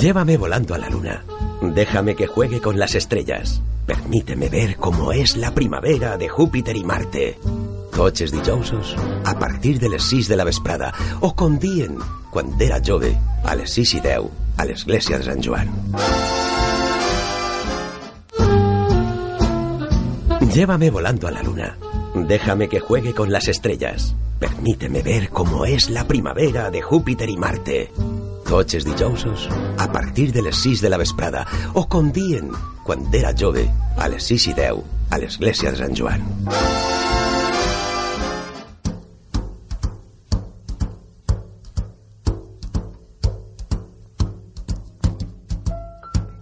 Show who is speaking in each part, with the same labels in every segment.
Speaker 1: Llévame volando a la luna. Déjame que juegue con las estrellas. Permíteme ver cómo es la primavera de Júpiter i Marte. Cotxes dijousos a partir de les 6 de la vesprada o com dien quan era jove a les 6 i 10 a l'església de Sant Joan. Llévame volando a la luna. Déjame que juegue con las estrellas. Permíteme ver cómo es la primavera de Júpiter i Marte. Cotxes dijousos a partir de les 6 de la vesprada o com dien quan era jove a les 6 i 10 a l'església de Sant Joan.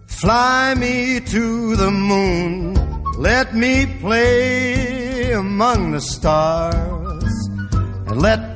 Speaker 2: Fly me to the moon. Let me play among the stars. And let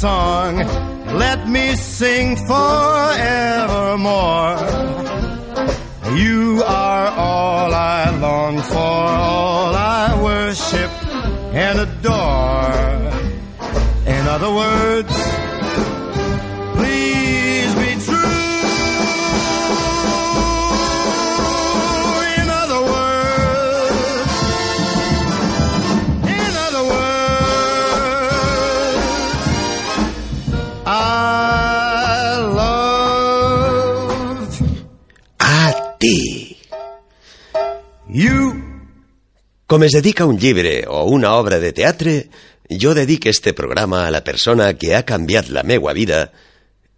Speaker 2: Song. Let me sing forevermore.
Speaker 1: Com es dedica un llibre o una obra de teatre, jo dedico este programa a la persona que ha canviat la meua vida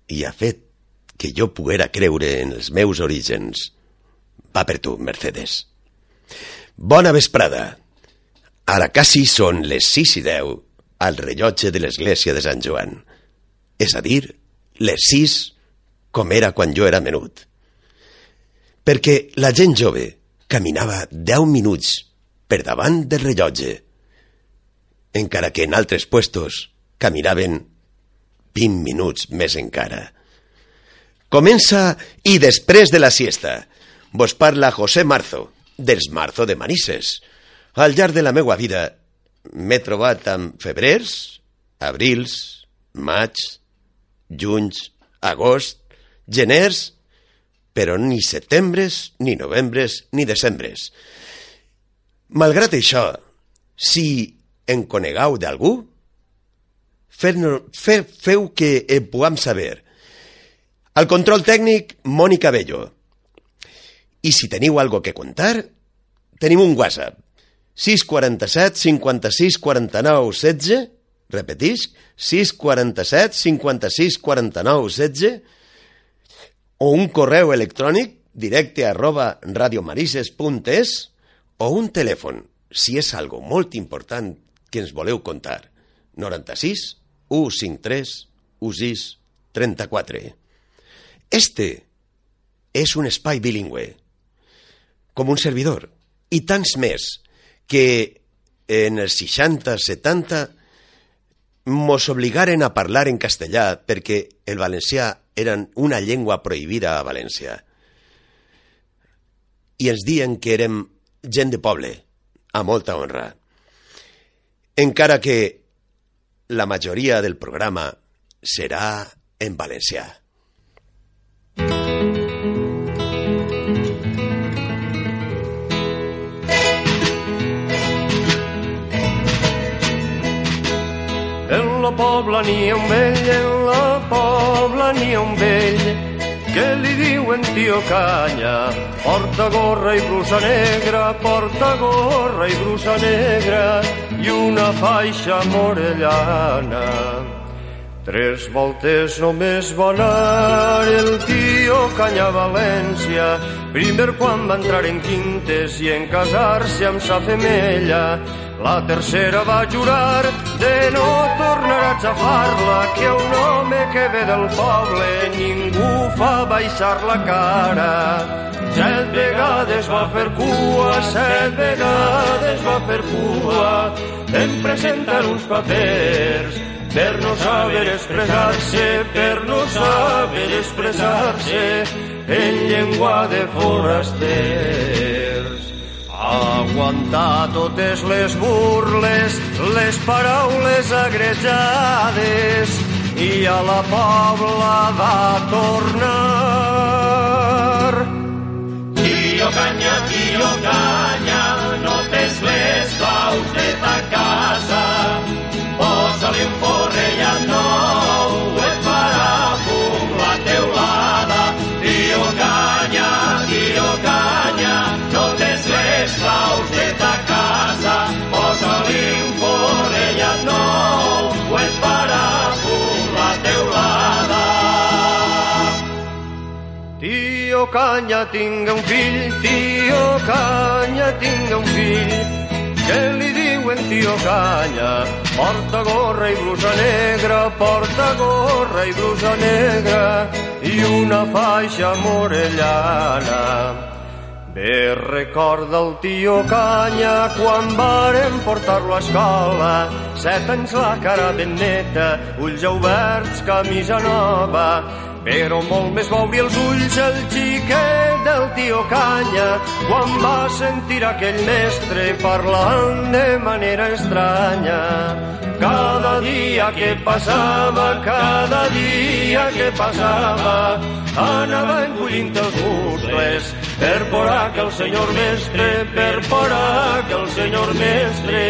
Speaker 1: i ha fet que jo poguera creure en els meus orígens. Va per tu, Mercedes. Bona vesprada. Ara quasi són les 6 i 10 al rellotge de l'església de Sant Joan. És a dir, les 6 com era quan jo era menut. Perquè la gent jove caminava 10 minuts per davant del rellotge, encara que en altres puestos caminaven 20 minuts més encara. Comença i després de la siesta vos parla José Marzo, dels Marzo de Manises. Al llarg de la meua vida m'he trobat amb febrers, abrils, maig, junys, agost, geners, però ni setembres, ni novembres, ni decembres. Malgrat això, si en conegueu d'algú, fer, fe, feu que en puguem saber. Al control tècnic, Mònica Bello. I si teniu algo que contar, tenim un WhatsApp. 647 56 49 16, repetisc, 647 56 49 16, o un correu electrònic directe arroba radiomarises.es o un telèfon, si és algo molt important que ens voleu contar. 96 153 16 34. Este és un espai bilingüe, com un servidor, i tants més, que en els 60-70 mos obligaren a parlar en castellà perquè el valencià eren una llengua prohibida a València. I ens diuen que érem gent de poble, a molta honra. Encara que la majoria del programa serà en valencià.
Speaker 3: En la pobla ha un vell, en la pobla ha un vell, que li diuen tio Canya, porta gorra i brusa negra, porta gorra i brusa negra, i una faixa morellana. Tres voltes només va anar el tio Canya València, primer quan va entrar en quintes i en casar-se amb sa femella, la tercera va jurar de no tornar a xafar-la, que un home que ve del poble ningú fa baixar la cara. Set vegades va fer cua, set vegades va fer cua, em presenten uns papers per no saber expressar-se, per no saber expressar-se en llengua de forasters. Aguantar totes les burles, les paraules agrejades i a la pobla va tornar.
Speaker 4: Tio canya, tio canya, no tens les claus de ta casa. Forrellat nou, et farà fum la teulada. Tio canya, tio canya, no tens les claus de ta casa. Posa-li un forrellat nou, et farà la teulada.
Speaker 3: Tio Canya tinga un fill, tio Canya tinga un fill, que li diuen tio Canya, porta gorra i blusa negra, porta gorra i blusa negra, i una faixa morellana. Bé recorda el tio Canya quan varen portar-lo a escola, set anys la cara ben neta, ulls oberts, camisa nova, però molt més va obrir els ulls el xiquet del tio Canya quan va sentir aquell mestre parlant de manera estranya. Cada dia que passava, cada dia que passava, anava encollint els muscles per por que el senyor mestre, per por que el senyor mestre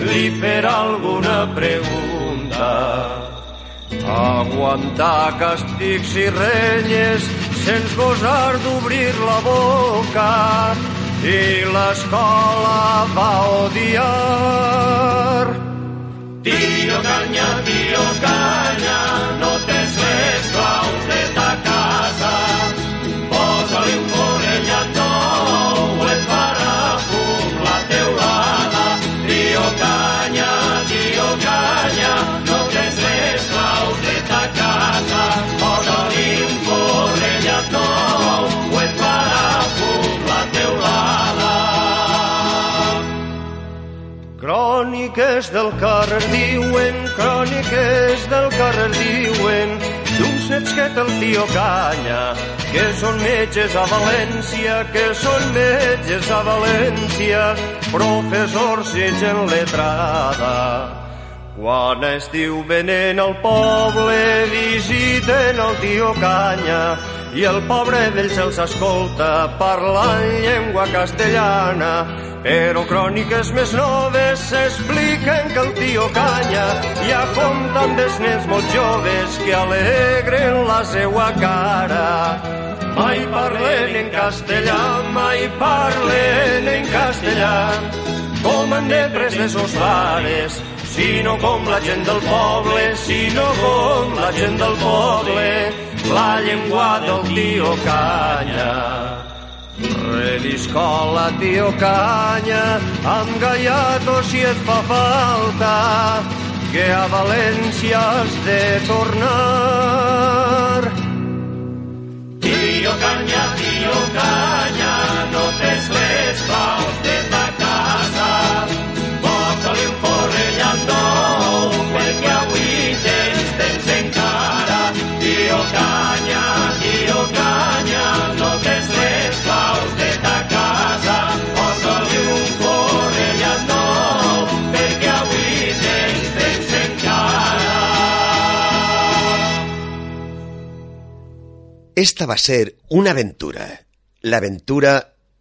Speaker 3: li fera alguna pregunta. Aguantar castigs i renyes sense gosar d'obrir la boca i l'escola va odiar.
Speaker 4: Tio canya, tio canya, no tens les claus de ta
Speaker 3: Cròniques del carrer diuen, cròniques del carrer diuen, d'un setxet el tio Canya, que són metges a València, que són metges a València, professors i gent letrada. Quan estiu venen al poble, visiten el tio Canya i el pobre vell se'ls escolta parlant llengua castellana. Però cròniques més noves expliquen que el tio Canya ja compta amb els nens molt joves que alegren la seua cara. Mai parlen en castellà, mai parlen en castellà, com han de pres de sos pares, sinó com la gent del poble, sinó com la gent del poble,
Speaker 4: la llengua del tio Canya.
Speaker 3: Rediscola, tio Canya, amb gaiato si et fa falta, que a València has de tornar.
Speaker 1: Esta va ser una aventura. L'aventura,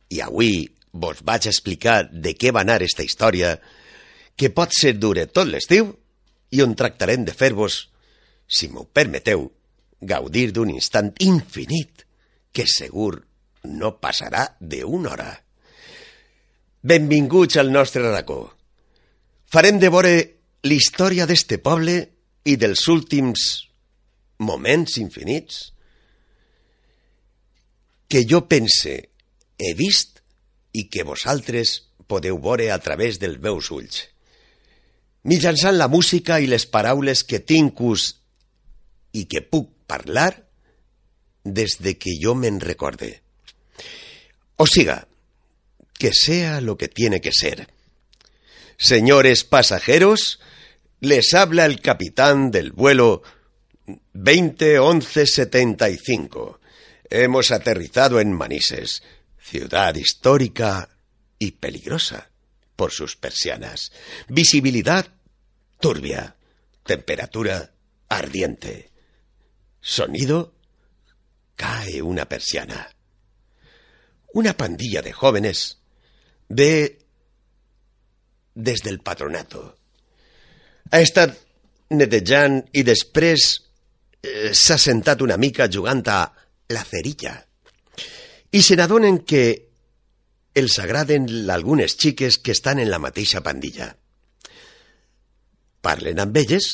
Speaker 1: i avui vos vaig explicar de què va anar esta història, que pot ser dura tot l'estiu i on tractarem de fer-vos, si m'ho permeteu, gaudir d'un instant infinit que segur no passarà d'una hora. Benvinguts al nostre racó. Farem de vore l'història d'este poble i dels últims moments infinits que jo pense, he vist i que vosaltres podeu veure a través dels meus ulls. Mitjançant la música i les paraules que tinc ús i que puc parlar des de que jo me'n recorde. O siga, que sea lo que tiene que ser. Señores pasajeros, les habla el capitán del vuelo 201175. Hemos aterrizado en Manises, ciudad histórica y peligrosa por sus persianas. Visibilidad turbia, temperatura ardiente. Sonido cae una persiana. Una pandilla de jóvenes ve des del patronato. Ha estat netejant i després eh, s'ha sentat una mica jugant la cerilla. I se n'adonen que els agraden algunes xiques que estan en la mateixa pandilla. Parlen amb elles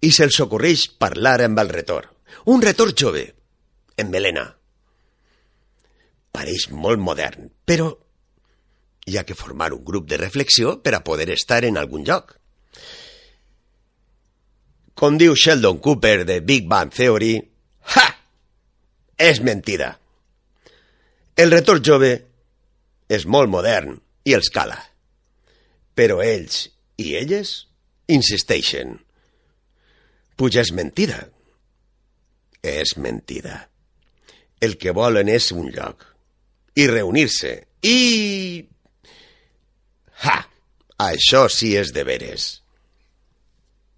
Speaker 1: i se'ls ocorreix parlar amb el retor. Un retor jove, en melena. Pareix molt modern, però hi ha que formar un grup de reflexió per a poder estar en algun lloc. Com diu Sheldon Cooper de Big Bang Theory! És mentida. El retor jove és molt modern i els cala. Però ells i elles insisteixen. Puja és mentida. És mentida. El que volen és un lloc. I reunir-se. I... Ha! Això sí és de veres.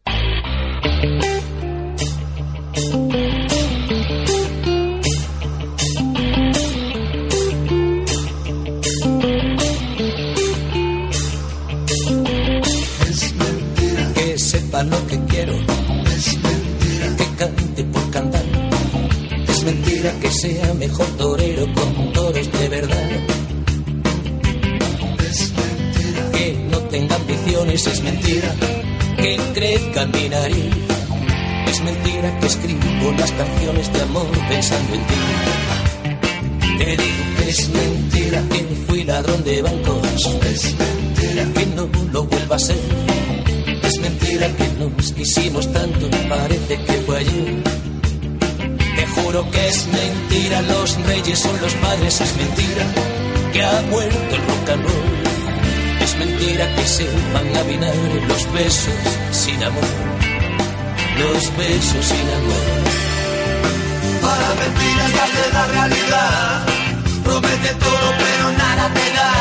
Speaker 5: que Que sea mejor torero con toros de verdad. Es mentira que no tenga ambiciones. Es mentira que crezca en mi nariz. Es mentira que escribo las canciones de amor pensando en ti. Te digo que es mentira que fui ladrón de bancos. Es mentira que no lo vuelva a ser. Es mentira que nos quisimos tanto, parece que fue ayer. Juro que es mentira, los reyes son los padres, es mentira que ha muerto el rock and roll. Es mentira que sepan avinar los besos sin amor, los besos sin amor.
Speaker 6: Para mentiras darle la realidad. Promete todo pero nada te da.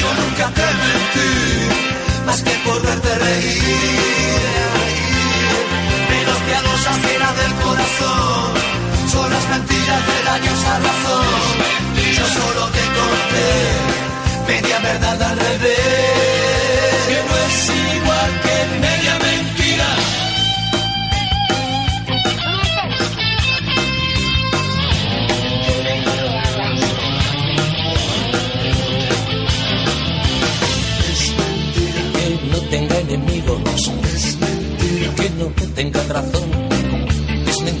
Speaker 6: Yo nunca te mentí, más que por verte reír. Menos piadosas era del corazón. Son las mentiras de daño esa razón. Yo solo te conté media verdad al revés.
Speaker 5: Que no es igual que media mentira. Que no tenga enemigos. Es mentira que no tenga razón.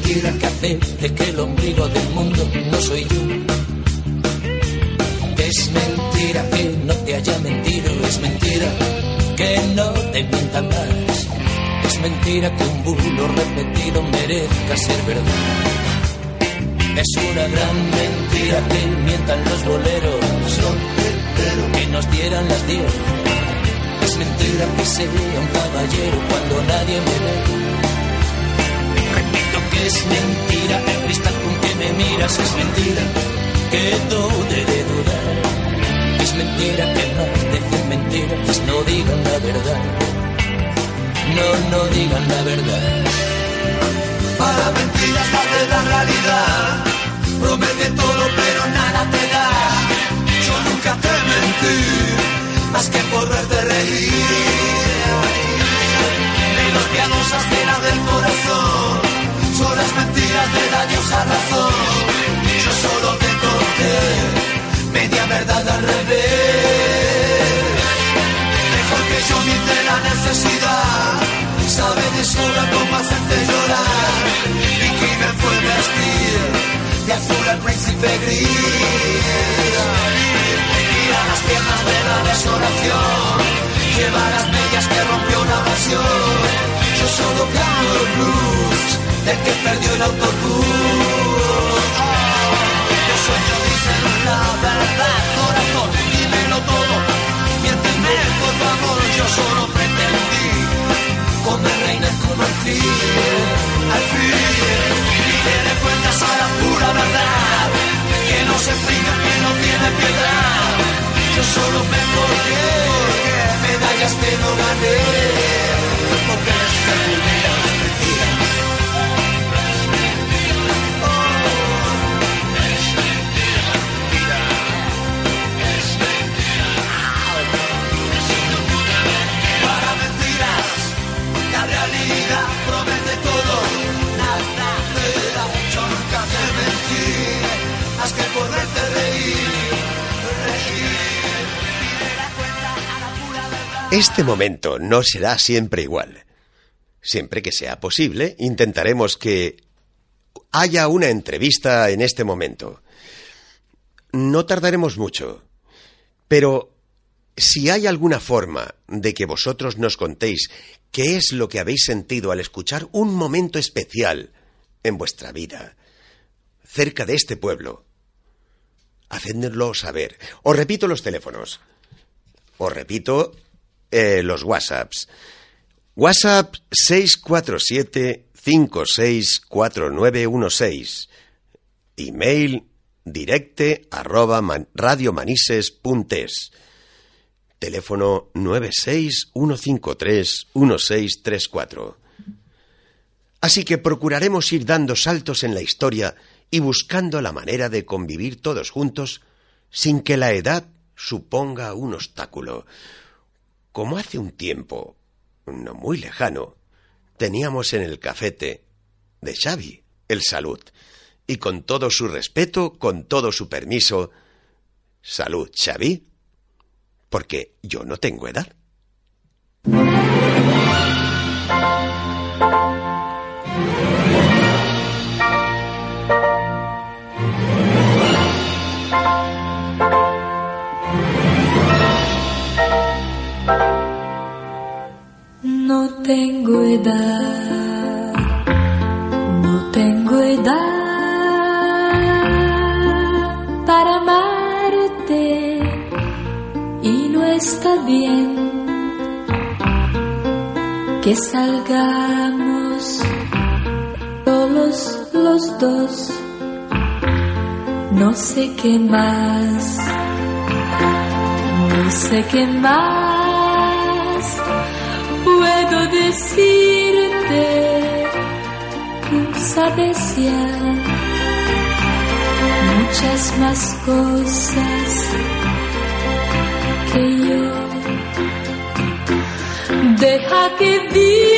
Speaker 5: Que hace acepte que el ombligo del mundo no soy yo. Es mentira que no te haya mentido, es mentira que no te mientan más. Es mentira que un bulo repetido merezca ser verdad. Es una gran mentira que mientan los boleros, que nos dieran las diez. Es mentira que sea un caballero cuando nadie me ve es mentira, el cristal con que me miras es mentira, que dude de dudar. Es mentira que más decir mentiras, no digan la verdad. No, no digan la verdad.
Speaker 6: Para mentiras de la realidad, promete todo pero nada te da. Yo nunca te mentí, más que por verte reír. De los piadosas cenas del corazón son las mentiras de la diosa razón. Yo solo te conté media verdad al revés. Mejor que yo miente la necesidad. Sabe de sobra cómo hacerte llorar. Mi crimen fue vestir de azul al príncipe gris. Ir a las piernas de la desolación. Llevar las medias que rompió la pasión. Yo solo canto el blues el que perdió el autobús. Los sueños dicen la verdad, corazón, dímelo todo. Miénteme, por favor, yo solo pretendí comer reina como al fin, al fin. Y cuentas a la pura verdad, que no se fija, que no tiene piedad. Yo solo me porque medallas que no gané, Los
Speaker 1: Este momento no será siempre igual. Siempre que sea posible, intentaremos que haya una entrevista en este momento. No tardaremos mucho, pero si hay alguna forma de que vosotros nos contéis qué es lo que habéis sentido al escuchar un momento especial en vuestra vida, cerca de este pueblo, hacednoslo saber. Os repito los teléfonos. Os repito eh, los WhatsApps. WhatsApp 647-564916. Email directe arroba radiomanises.es. Teléfono 961531634. Así que procuraremos ir dando saltos en la historia y buscando la manera de convivir todos juntos sin que la edad suponga un obstáculo como hace un tiempo, no muy lejano, teníamos en el cafete de Xavi el salud. Y con todo su respeto, con todo su permiso, salud, Xavi, porque yo no tengo edad.
Speaker 7: Muchas más cosas que yo. Deja que viva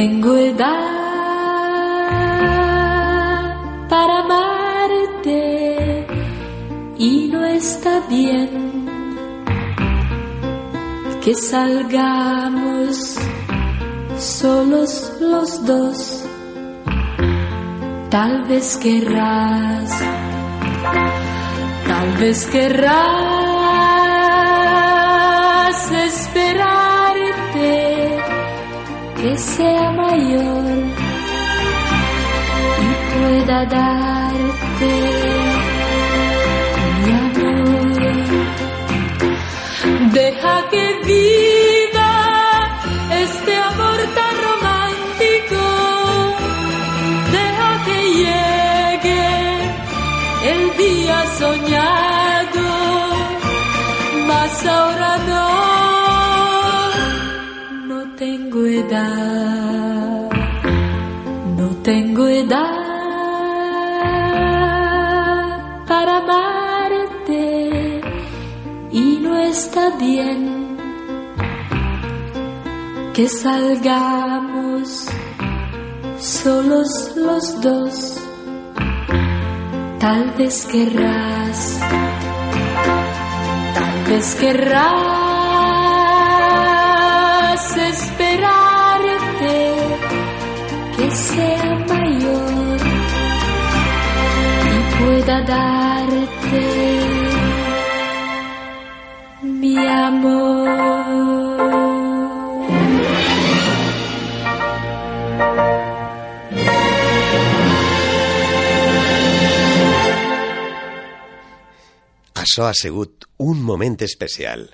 Speaker 7: tengo edad para amarte y no está bien que salgamos solos los dos. Tal vez querrás, tal vez querrás pueda darte mi amor. Deja que viva este amor tan romántico. Deja que llegue el día soñado, mas ahora no, no tengo edad, no tengo edad que salgamos solos los dos. Tal vez querrás, tal vez querrás esperarte que sea mayor y pueda darte
Speaker 1: Això ha sigut un moment especial.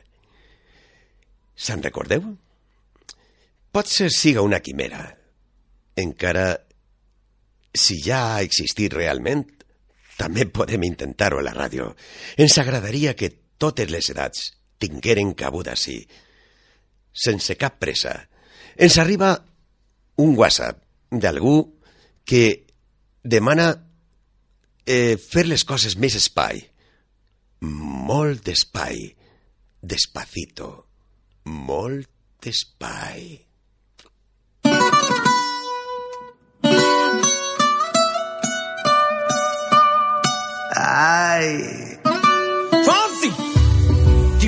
Speaker 1: Se'n recordeu? Potser siga una quimera. Encara, si ja ha existit realment, també podem intentar-ho a la ràdio. Ens agradaria que totes les edats tingueren cabuda així, sense cap pressa. Ens arriba un WhatsApp d'algú que demana eh, fer les coses més espai. Molt d'espai. Despacito. Molt d'espai.
Speaker 8: Ay.
Speaker 9: Fonsi,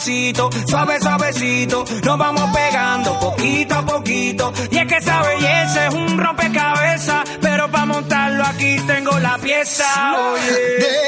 Speaker 9: suave, suavecito, nos vamos pegando poquito a poquito.
Speaker 8: Y es que esa belleza es un rompecabezas, pero para montarlo aquí tengo la pieza. Oye,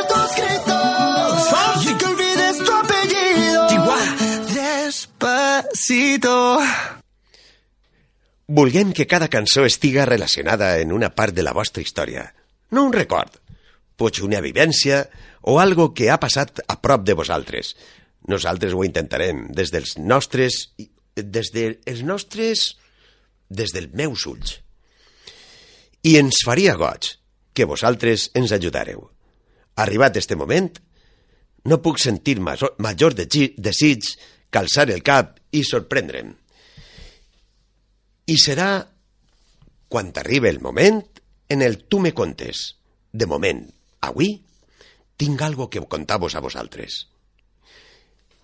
Speaker 6: Despacito.
Speaker 1: Vulguem que cada cançó estiga relacionada en una part de la vostra història. No un record, potser una vivència o algo que ha passat a prop de vosaltres. Nosaltres ho intentarem des dels nostres... des dels nostres... des dels meus ulls. I ens faria goig que vosaltres ens ajudareu. Arribat este moment, no puc sentir major, major de desig que alçar el cap i sorprendre'm. I serà quan t'arribi el moment en el tu me contes. De moment, avui, tinc algo que contar-vos a vosaltres.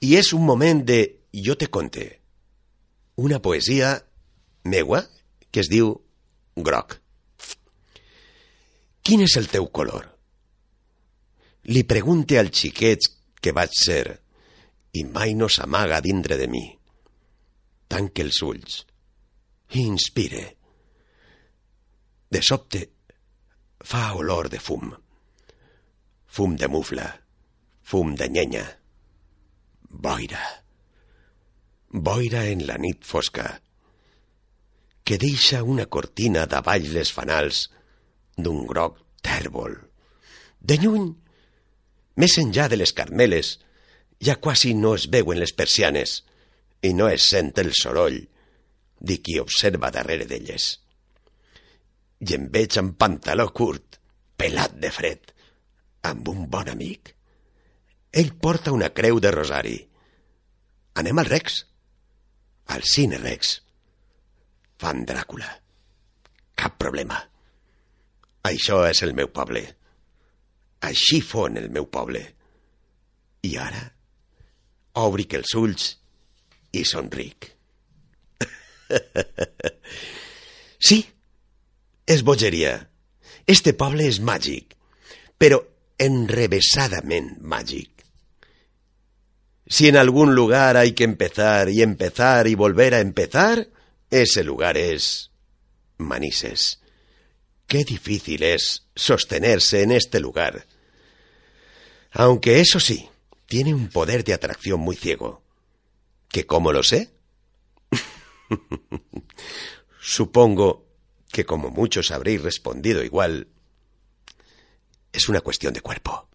Speaker 1: I és un moment de jo te conte. Una poesia meua que es diu Groc. Quin és el teu color? Li pregunte al xiquet que vaig ser i mai no s'amaga dintre de mi. Tanque els ulls i inspire. De sobte fa olor de fum. Fum de mufla, fum de llenya. Boira. Boira en la nit fosca, que deixa una cortina davall les fanals d'un groc tèrbol. De lluny, més enllà de les carmeles, ja quasi no es veuen les persianes i no es sent el soroll de qui observa darrere d'elles. I em veig amb pantaló curt, pelat de fred, amb un bon amic. Ell porta una creu de rosari. Anem al Rex. Al cine Rex. Fan Dràcula. Cap problema. Això és el meu poble. Així fon el meu poble. I ara obric els ulls i somric. sí, és bogeria. Este poble és màgic, però enrevesadament màgic. Si en algún lugar hay que empezar y empezar y volver a empezar, ese lugar es Manises. Qué difícil es sostenerse en este lugar. Aunque eso sí, tiene un poder de atracción muy ciego. ¿Que cómo lo sé? Supongo que como muchos habréis respondido igual, es una cuestión de cuerpo.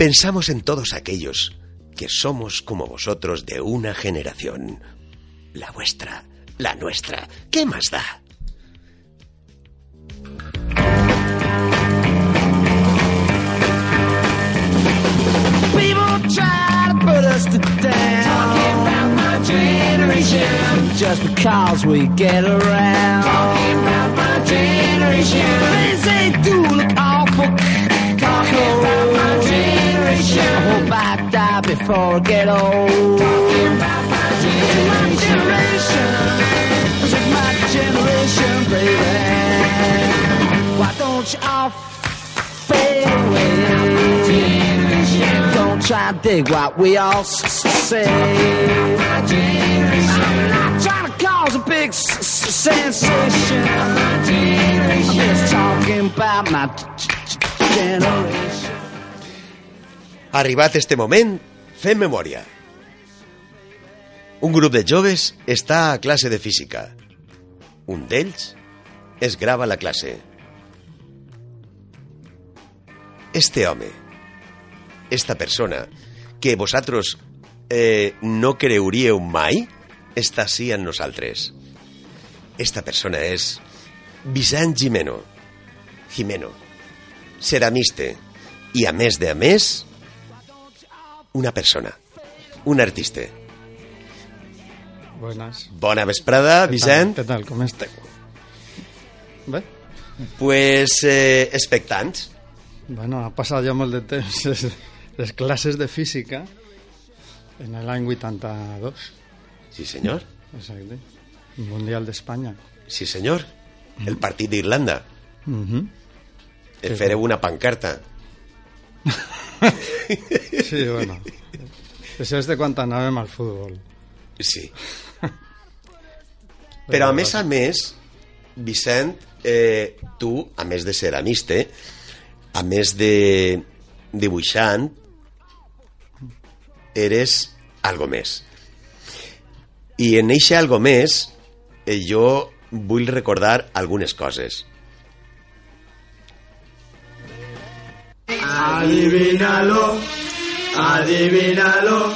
Speaker 1: Pensamos en todos aquellos que somos como vosotros de una generación. La vuestra, la nuestra, ¿qué más da?
Speaker 10: Just because we get around. Talking about my generation. Things they do look awful. Talking generation. I hope I die before I get old. Talking about my generation. Generation. It's my generation, baby. Why don't you all fade away? Don't try to dig what we all say. I'm not trying to cause a big sensation. I'm just talking about my generation.
Speaker 1: Arribat este moment, fem memòria. Un grup de joves està a classe de física. Un d'ells es grava la classe. Este home, esta persona, que vosaltres eh, no creuríeu mai, està així en nosaltres. Esta persona és Vicent Jimeno. Jimeno. Ceramiste. I a més de a més, una persona. Un artista.
Speaker 11: Buenas.
Speaker 1: Bona vesprada, Vicent.
Speaker 11: ¿Qué tal? ¿Cómo estás? ¿Ves?
Speaker 1: Pues eh, expectants.
Speaker 11: Bueno, ha passat ja molt de temps les, les classes de física en l'any 82.
Speaker 1: Sí, senyor.
Speaker 11: Exacte. Mundial d'Espanya.
Speaker 1: Sí, senyor. El partit d'Irlanda.
Speaker 11: Mhm.
Speaker 1: Eh, Fareu una pancarta.
Speaker 11: Sí, bueno. Això és de quan anàvem al futbol.
Speaker 1: Sí. Però a més a més, Vicent, eh, tu, a més de ceramista, a més de dibuixant, eres algo més. I en eixe algo més, eh, jo vull recordar algunes coses.
Speaker 12: Adivínalo, adivínalo.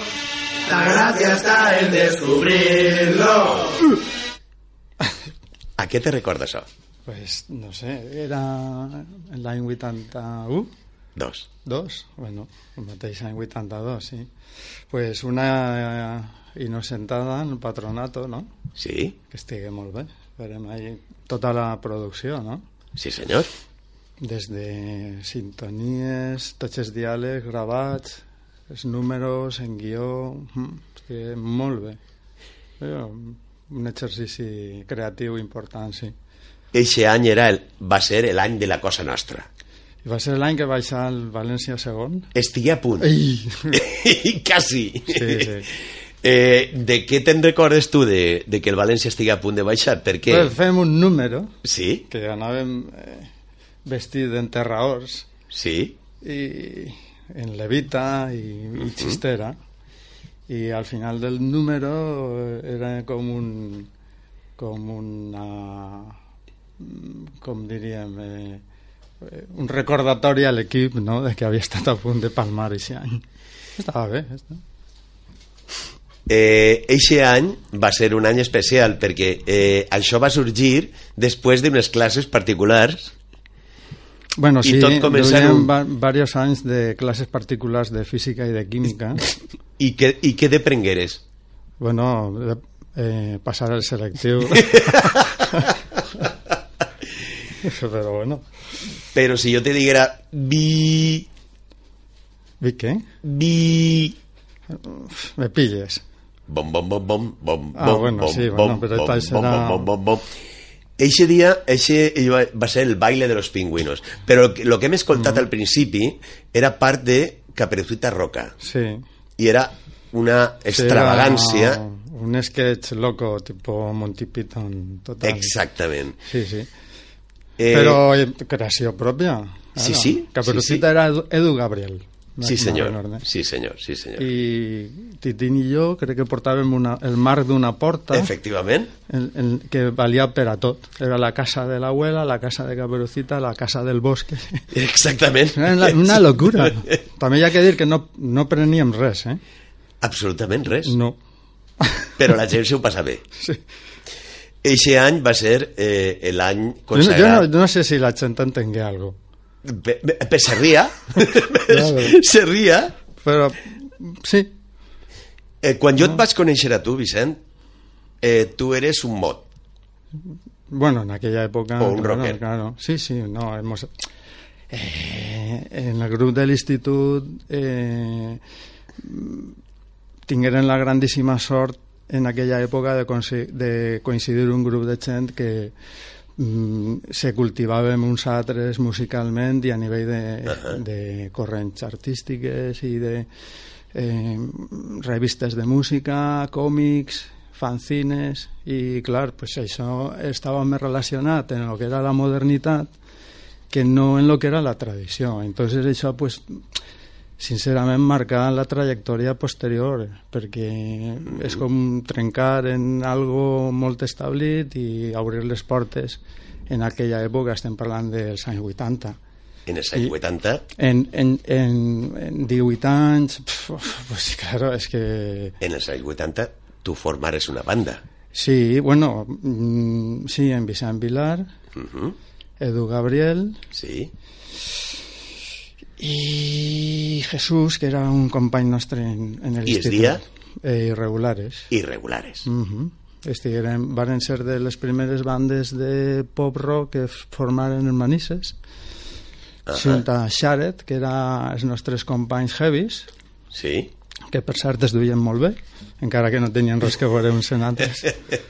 Speaker 12: La gracia está en descubrirlo.
Speaker 1: A què te recorda això?
Speaker 11: Pues no sé, era l'any 81?
Speaker 1: Dos.
Speaker 11: Dos? Bueno, mateix any 82, sí. Pues una eh, innocentada en el patronato, no?
Speaker 1: Sí.
Speaker 11: Que estigui molt bé. Farem ahí tota la producció, no?
Speaker 1: Sí, senyor.
Speaker 11: Des de sintonies, tots els diàlegs gravats, els números en guió... mm, Estigui molt bé. Però un exercici creatiu important, sí.
Speaker 1: Eixe any era el, va ser l'any de la cosa nostra.
Speaker 11: I va ser l'any que baixar el València segon.
Speaker 1: Estigui a punt.
Speaker 11: Ei!
Speaker 1: Quasi.
Speaker 11: Sí, sí.
Speaker 1: Eh, de què te'n recordes tu de, de que el València estigui a punt de baixar? Per què?
Speaker 11: Pues fem un número
Speaker 1: Sí,
Speaker 11: que anàvem eh, vestit d'enterraors
Speaker 1: sí.
Speaker 11: i en levita i, i xistera i al final del número eh, era com un com una com diríem eh, eh, un recordatori a l'equip no? de que havia estat a punt de palmar aquest any estava bé està.
Speaker 1: Eh, eixe any va ser un any especial perquè eh, això va sorgir després d'unes classes particulars
Speaker 11: Bueno,
Speaker 1: I
Speaker 11: sí,
Speaker 1: tot un-
Speaker 11: va, varios anys de classes particulars de física i de química.
Speaker 1: i què, i què deprengueres?
Speaker 11: Bueno, eh, passar el selectiu. Però bueno,
Speaker 1: Però si jo te diguera vi...
Speaker 11: ¿vi qué?
Speaker 1: vi...
Speaker 11: Me pilles.
Speaker 1: Bom, bom, bom, bom, bom,
Speaker 11: Ah,
Speaker 1: bom,
Speaker 11: bueno,
Speaker 1: bom,
Speaker 11: sí,
Speaker 1: bom,
Speaker 11: bueno,
Speaker 1: bom,
Speaker 11: tal
Speaker 1: bom,
Speaker 11: serà-
Speaker 1: bom, bom, bom. Eixe dia, eixe va ser el baile de los pingüinos. Però el que- hem escoltat al principi era part de Caperucita Roca.
Speaker 11: Sí.
Speaker 1: I era una extravagància...
Speaker 11: Era un sketch loco, tipo Monty Python, total.
Speaker 1: Exactament.
Speaker 11: Sí, sí.
Speaker 1: Eh,
Speaker 11: Però eh, creació pròpia.
Speaker 1: Sí, sí,
Speaker 11: Caperucita era Edu- Edu Gabriel.
Speaker 1: Sí, senyor. Sí, senyor. Sí, senyor.
Speaker 11: I Titín i jo crec que portàvem una, el marc d'una porta
Speaker 1: Efectivament.
Speaker 11: en, en, que valia per a tot. Era la casa de l'abuela, la casa de Caperucita, la casa del bosque.
Speaker 1: Exactament.
Speaker 11: Era una, una locura. També hi ha que dir que no, no preníem res, eh?
Speaker 1: Absolutament res.
Speaker 11: No.
Speaker 1: Però la gent s'ho passa bé.
Speaker 11: Sí.
Speaker 1: Eixe any va ser eh, l'any
Speaker 11: Jo, no, jo
Speaker 1: consagrat...
Speaker 11: no, no sé si la gent entengué algo.
Speaker 1: Pe- pe- pe- se ria.
Speaker 11: Claro.
Speaker 1: se ria.
Speaker 11: Però sí,
Speaker 1: Eh, quan jo et vaig conèixer a tu, Vicent, eh, tu eres un mot.
Speaker 11: bueno, en aquella época...
Speaker 1: O un
Speaker 11: claro,
Speaker 1: rocker.
Speaker 11: Claro. Sí, sí, no, hemos... Eh, en el grup de l'institut eh, tingueren la grandíssima sort en aquella època de, de coincidir un grup de gent que se cultivàvem uns altres musicalment i a nivell de, de corrents artístiques i de eh, revistes de música, còmics, fanzines i clar, pues això estava més relacionat en el que era la modernitat que no en lo que era la tradició. Entonces això pues sincerament marcar la trajectòria posterior perquè és com trencar en algo molt establit i obrir les portes en aquella època, estem parlant dels anys 80
Speaker 1: En els anys
Speaker 11: I-
Speaker 1: 80,
Speaker 11: en, en, en, en 18 anys pf, pues claro, és que
Speaker 1: en els anys 80, tu formares una banda.
Speaker 11: sí, bueno mm, sí, en Vicent Vilar
Speaker 1: Uh
Speaker 11: Edu Gabriel
Speaker 1: Sí.
Speaker 11: I Jesús, que era un company nostre en, en el
Speaker 1: I es
Speaker 11: institut.
Speaker 1: dia?
Speaker 11: Eh, irregulares.
Speaker 1: Irregulares.
Speaker 11: Uh -huh. Estigueren, varen ser de les primeres bandes de pop rock que formaren en Manises
Speaker 1: Ahà.
Speaker 11: junt a Xaret, que era els nostres companys heavies
Speaker 1: Sí.
Speaker 11: que per cert es duien molt bé encara que no tenien res que veure uns en altres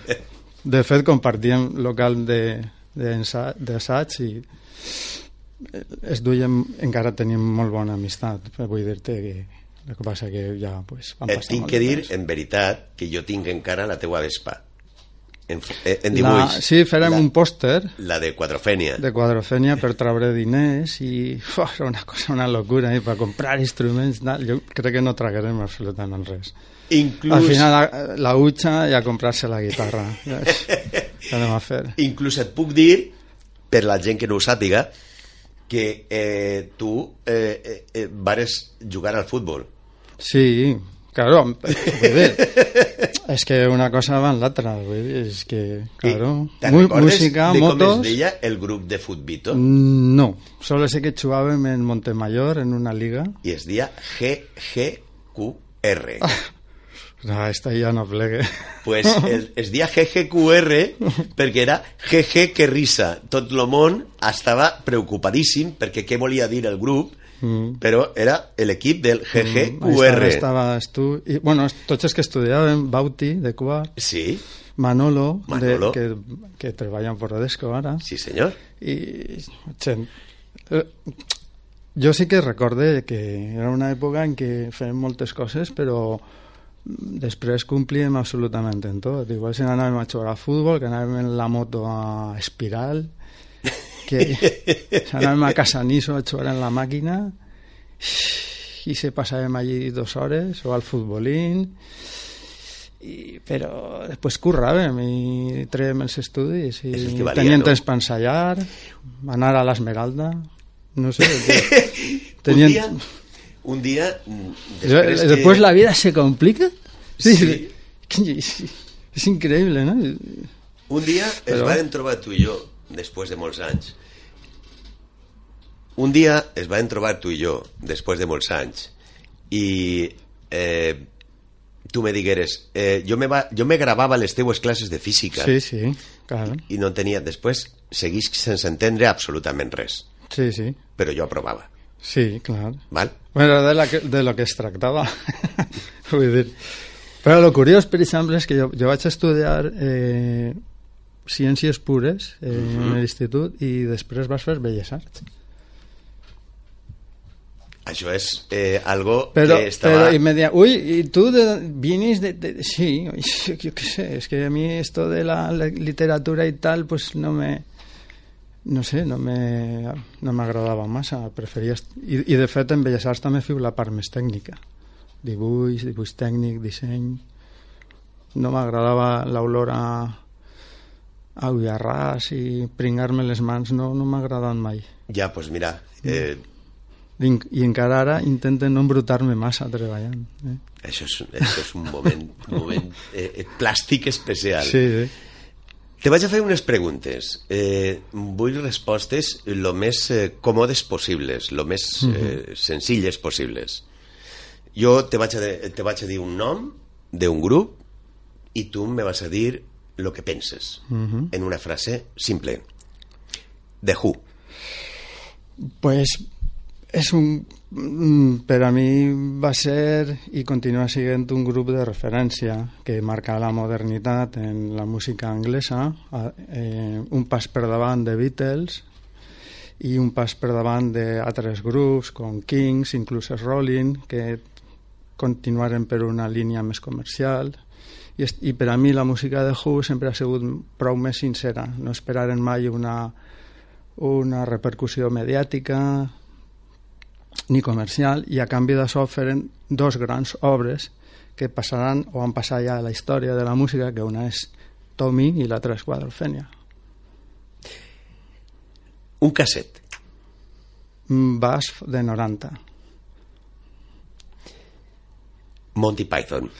Speaker 11: de fet compartíem local de d'ensa- d'assaig i es duien, encara tenim molt bona amistat però vull dir-te que el que passa que ja pues, van
Speaker 1: Et
Speaker 11: passar
Speaker 1: tinc
Speaker 11: molt
Speaker 1: que dir,
Speaker 11: temps.
Speaker 1: en veritat, que jo tinc encara la teua vespa. En, eh, en
Speaker 11: La,
Speaker 1: dibuix.
Speaker 11: sí, fèrem
Speaker 1: la,
Speaker 11: un pòster
Speaker 1: La de Quadrofènia.
Speaker 11: de quadrofènia per treure diners i uf, era una cosa, una locura, i per comprar instruments, tal. jo crec que no traguerem absolutament res.
Speaker 1: Inclús,
Speaker 11: Al final la, la utxa i a comprar-se la guitarra. Què anem a fer?
Speaker 1: inclús et puc dir, per la gent que no ho sàpiga, que eh, tu eh, eh, eh, vares jugar al futbol.
Speaker 11: Sí, claro, vull dir, és que una cosa va en l'altra, és que, claro,
Speaker 1: recordes
Speaker 11: música,
Speaker 1: de com
Speaker 11: motos...
Speaker 1: es deia el grup de futbito?
Speaker 11: No, solo sé que jugàvem en Montemayor, en una liga.
Speaker 1: I es deia GGQR.
Speaker 11: No, esta ja no plegue.
Speaker 1: pues el, es deia GGQR perquè era GG que risa. Tot el món estava preocupadíssim perquè què volia dir el grup,
Speaker 11: Mm.
Speaker 1: però era l'equip del
Speaker 11: Mm,
Speaker 1: GGQR.
Speaker 11: estava, estaves tu. I, bueno, tots els que estudiàvem, Bauti, de Quart,
Speaker 1: Sí,
Speaker 11: Manolo,
Speaker 1: Manolo.
Speaker 11: De, que, que treballa en Forodesco ara,
Speaker 1: sí senyor.
Speaker 11: i gent, eh, jo sí que recorde que era una època en què fèiem moltes coses, però després complíem absolutament en tot. Igual si anàvem a jugar a futbol, que anàvem en la moto a Espiral, que si anàvem a Casaniso a jugar en la màquina i se passàvem allí dues hores o al futbolín i, però després curràvem i trèiem els estudis i
Speaker 1: el que valia,
Speaker 11: teníem
Speaker 1: no?
Speaker 11: temps per ensaiar anar a l'Esmeralda no sé que
Speaker 1: Un
Speaker 11: tenien...
Speaker 1: dia, un dia mm,
Speaker 11: Després,
Speaker 1: després que...
Speaker 11: después la vida se complica?
Speaker 1: Sí.
Speaker 11: es, es increíble ¿no?
Speaker 1: Un dia
Speaker 11: Però-
Speaker 1: vam trobar tu i jo, després de molts anys. Un dia es van trobar tu i jo, després de molts anys, i eh, tu me digueres, eh, jo, me va, jo me gravava les teues classes de física.
Speaker 11: Sí, sí, claro
Speaker 1: i no tenia, després seguís sense entendre absolutament res,
Speaker 11: sí, sí,
Speaker 1: però jo aprovava,
Speaker 11: sí, claro
Speaker 1: val?
Speaker 11: Bueno, de, la que, de lo que es tractava. Vull dir. Però el curiós, per exemple, és que jo, jo vaig estudiar eh, ciències pures eh, uh -huh. en l'institut i després vas fer Belles Arts.
Speaker 1: Això és eh, algo
Speaker 11: Però,
Speaker 1: que estava...
Speaker 11: però decía, uy, ¿y tú de, vienes de, de- Sí, yo qué sé, es que a mí esto de la literatura y tal, pues no me... No sé, no me, no m'agradava massa, preferia... I, I de fet en Belles Arts també fiu la part més tècnica. Dibuix, dibuix tècnic, disseny... No m'agradava l'olor a, a ullarràs i pringar-me les mans, no, no m'ha agradat mai.
Speaker 1: Ja, doncs pues mira, eh,
Speaker 11: I, I encara ara intenten no embrutar-me massa treballant. Eh?
Speaker 1: això, és, això és un moment, un moment eh, eh, plàstic especial.
Speaker 11: Sí, sí.
Speaker 1: Te vaig a fer unes preguntes. Eh, vull respostes lo més eh, còmodes possibles, lo més eh, senzilles possibles. Jo te vaig, a, de- te vaig a dir un nom d'un grup i tu me vas a dir lo que penses
Speaker 11: Mhm.
Speaker 1: en una frase simple. The Who.
Speaker 11: Pues és un... mm, Per a mi va ser i continua sent un grup de referència que marca la modernitat en la música anglesa, eh, un pas per davant de Beatles i un pas per davant d'altres grups com Kings, inclús Rolling, que continuaren per una línia més comercial. I, i per a mi la música de Who sempre ha sigut prou més sincera. No esperaren mai una, una repercussió mediàtica ni comercial i a canvi d'això feren dos grans obres que passaran o han passat ja a la història de la música que una és Tommy i l'altra és Quadrophenia
Speaker 1: Un casset.
Speaker 11: Mm, Bass de 90
Speaker 1: Monty Python.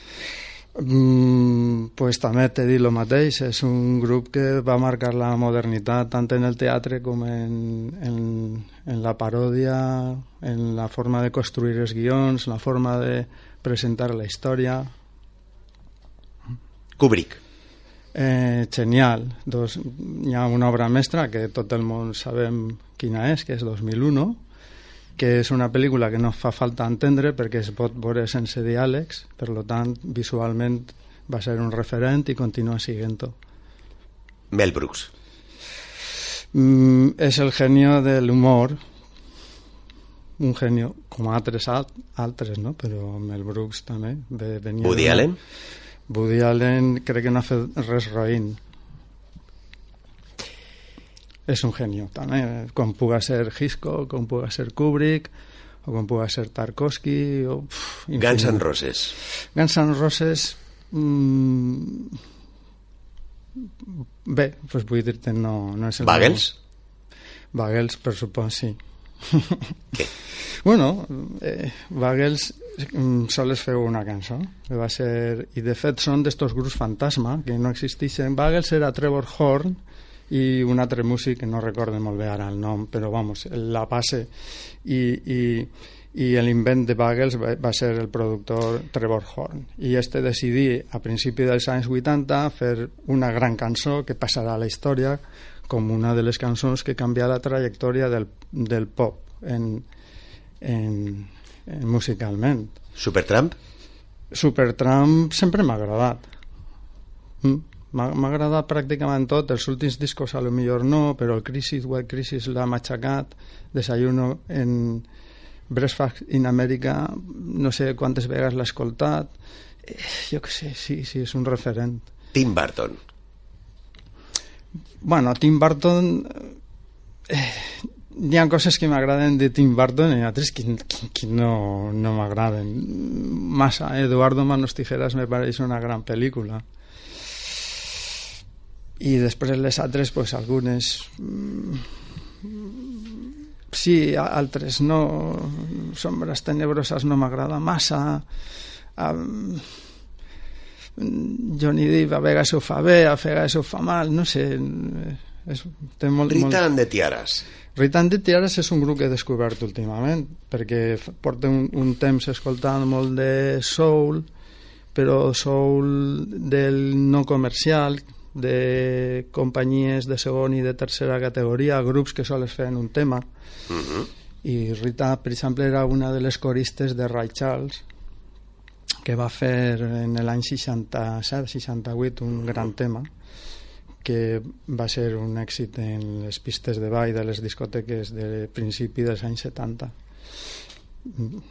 Speaker 11: Mm, pues també t'he dit el mateix, és un grup que va marcar la modernitat tant en el teatre com en, en, en la paròdia, en la forma de construir els guions, la forma de presentar la història.
Speaker 1: Kubrick.
Speaker 11: Eh, genial. Dos, hi ha una obra mestra que tot el món sabem quina és, que és 2001, que és una pel·lícula que no fa falta entendre perquè es pot veure sense diàlegs, per lo tant, visualment va ser un referent i continua siguent-ho.
Speaker 1: Mel Brooks.
Speaker 11: Mm, és el genio de l'humor, un genio com altres, alt, altres no? però Mel Brooks també ve- venia
Speaker 1: Woody Allen.
Speaker 11: Woody Allen crec que no ha fet res roïn és un genio també, com puga ser Hitchcock, com puga ser Kubrick o com puga ser Tarkovsky o, pff,
Speaker 1: Guns. N' Roses.
Speaker 11: Guns N' Roses mm, bé, doncs vull dir-te no, no és el
Speaker 1: Bagels?
Speaker 11: Bagels, per supòs, sí Què? Bueno, eh, Bagels mm, sols feu una cançó que va ser, i de fet són d'estos grups fantasma que no existeixen Bagels era Trevor Horn i un altre músic que no recordo molt bé ara el nom però vamos, la base i, i, i l'invent de Bagels va, va ser el productor Trevor Horn. I este decidí a principi dels anys 80 fer una gran cançó que passarà a la història com una de les cançons que canvia la trajectòria del, del pop en, en, en musicalment.
Speaker 1: Supertramp?
Speaker 11: Supertramp sempre m'ha agradat. Mm, m'ha agradat pràcticament tot. Els últims discos a lo millor no però el Crisis, White Crisis l'ha matxacat. Desayuno en Breakfast in America no sé quantes vegades l'ha escoltat. Eh, jo que sé, sí, sí, és un referent.
Speaker 1: Tim Burton.
Speaker 11: Bueno, Tim Burton eh, hi ha coses que m'agraden de Tim Burton i altres que, que, que no, no m'agraden. Massa. Eduardo Manos Tijeras me pareix una gran pel·lícula i després les altres pues, algunes mm, sí, altres no sombres tenebroses no m'agrada massa um, Johnny Depp a vegades ho fa bé, a vegades ho fa mal, no sé. És, té molt,
Speaker 1: Rita
Speaker 11: molt...
Speaker 1: the Tiaras.
Speaker 11: Rita the Tiaras és un grup que he descobert últimament, perquè porta un, un temps escoltant molt de soul, però soul del no comercial, de companyies de segon i de tercera categoria, grups que sols feien un tema,
Speaker 1: Mhm.
Speaker 11: i Rita, per exemple, era una de les coristes de Ray Charles, que va fer en l'any 67-68 un gran tema que va ser un èxit en les pistes de ball de les discoteques de principi dels anys 70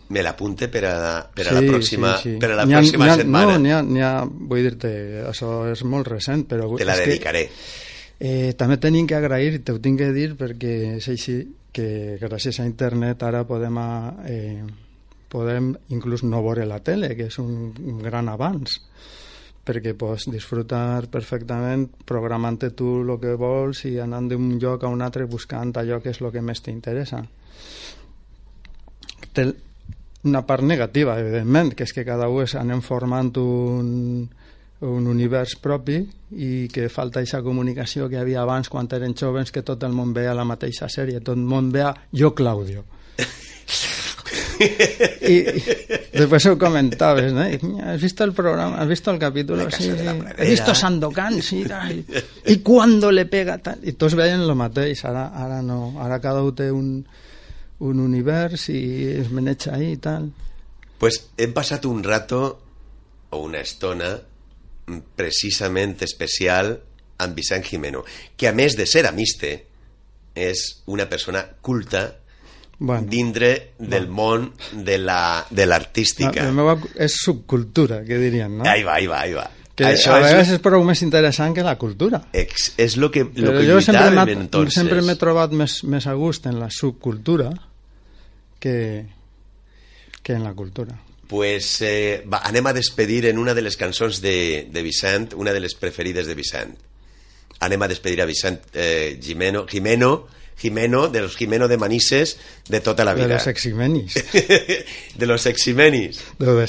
Speaker 1: Me l'apunte per a, per a la pròxima, Per a la
Speaker 11: ha-
Speaker 1: pròxima
Speaker 11: ha-
Speaker 1: setmana.
Speaker 11: no, n'hi ha, ha, vull dir-te això és molt recent però
Speaker 1: Te la
Speaker 11: és que,
Speaker 1: dedicaré.
Speaker 11: Eh, també tenim que agrair, te ho tinc que dir perquè és així que gràcies a internet ara podem, a, eh, podem inclús no veure la tele, que és un, un gran avanç perquè pots disfrutar perfectament programant-te tu el que vols i anant d'un lloc a un altre buscant allò que és el que més t'interessa té una part negativa, evidentment, que és que cada un anem formant un, un univers propi i que falta aquesta comunicació que hi havia abans quan eren jovens que tot el món veia la mateixa sèrie, tot el món veia Jo Claudio. I, i después ho comentaves, ¿no? "Mira, ¿Has visto el programa? ¿Has visto el
Speaker 1: casa
Speaker 11: Sí, sí. He visto Sandokan, sí, tal. I cuando le pega tal. I tots veien el mateix, ara, ara no. Ara cada un té un, un univers i es maneja ahí i tal.
Speaker 1: Pues hem passat un rato o una estona mm, precisament especial amb Vicent Jimeno, que a més de ser amiste, és una persona culta
Speaker 11: Bueno.
Speaker 1: dintre del món de la de l'artística.
Speaker 11: La, la meva és subcultura, que dirien, no?
Speaker 1: Ahí va, ahí va, ahí va.
Speaker 11: Que
Speaker 1: Això
Speaker 11: a
Speaker 1: és,
Speaker 11: vegades és prou més interessant que la cultura.
Speaker 1: ex, és lo que, lo
Speaker 11: Però
Speaker 1: que
Speaker 11: jo sempre
Speaker 1: entonces.
Speaker 11: sempre m'he trobat més, més a gust en la subcultura que, que en la cultura.
Speaker 1: Pues eh, va, anem a despedir en una de les cançons de, de Vicent, una de les preferides de Vicent. Anem a despedir a Vicent eh, Jimeno, Jimeno, Jimeno, de los Jimeno de Manises de tota la vida.
Speaker 11: De los eximenis.
Speaker 1: de los eximenis.
Speaker 11: Deu de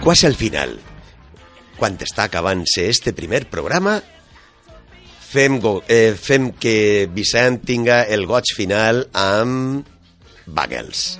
Speaker 1: quasi al final, quan està acabant-se este primer programa, fem, go, eh, fem que Vicent tinga el goig final amb Bagels.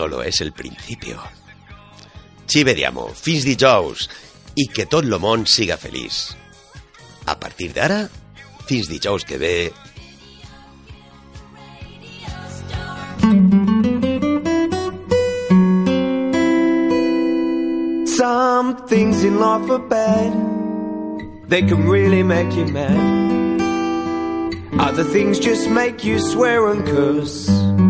Speaker 1: Solo es el principio. Ci vediamo, fins dijous, i que tot lo món siga feliç. A partir d'ara, fins dijous que ve,
Speaker 13: Some things in life are bad, they can really make you mad. Other things just make you swear and curse.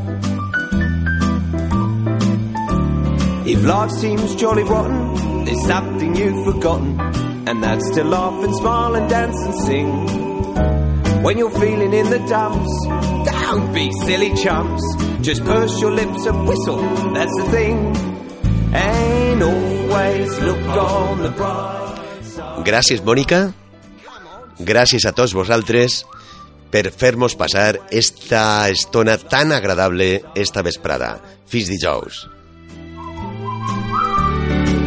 Speaker 13: If life seems jolly rotten, there's something you've forgotten, and that's to laugh and smile and dance and sing. When you're feeling in the dumps, don't be silly chumps. Just purse your lips and whistle, that's the thing. And always look on the bright
Speaker 1: gràcies, Mònica. Gràcies a tots vosaltres per fer-nos passar esta estona tan agradable esta vesprada. Fins dijous.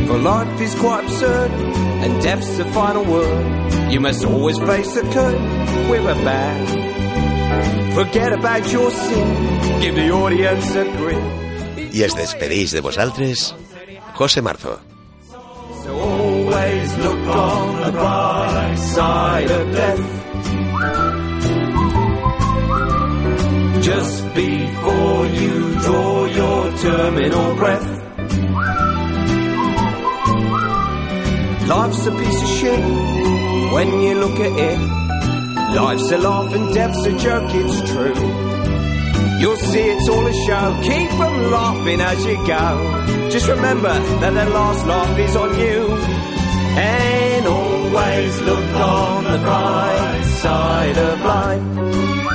Speaker 13: For life is quite absurd, and death's the final word. You must always face the curtain with a bow. Forget about your sin, give the audience a grin.
Speaker 1: I es despedeix de vosaltres, José Marzo.
Speaker 13: So always look on the bright side of death. Just before you draw your terminal breath. Life's a piece of shit when you look at it. Life's a laugh and death's a joke, it's true. You'll see it's all a show. Keep from laughing as you go. Just remember that the last laugh is on you. And always look on the bright side of life.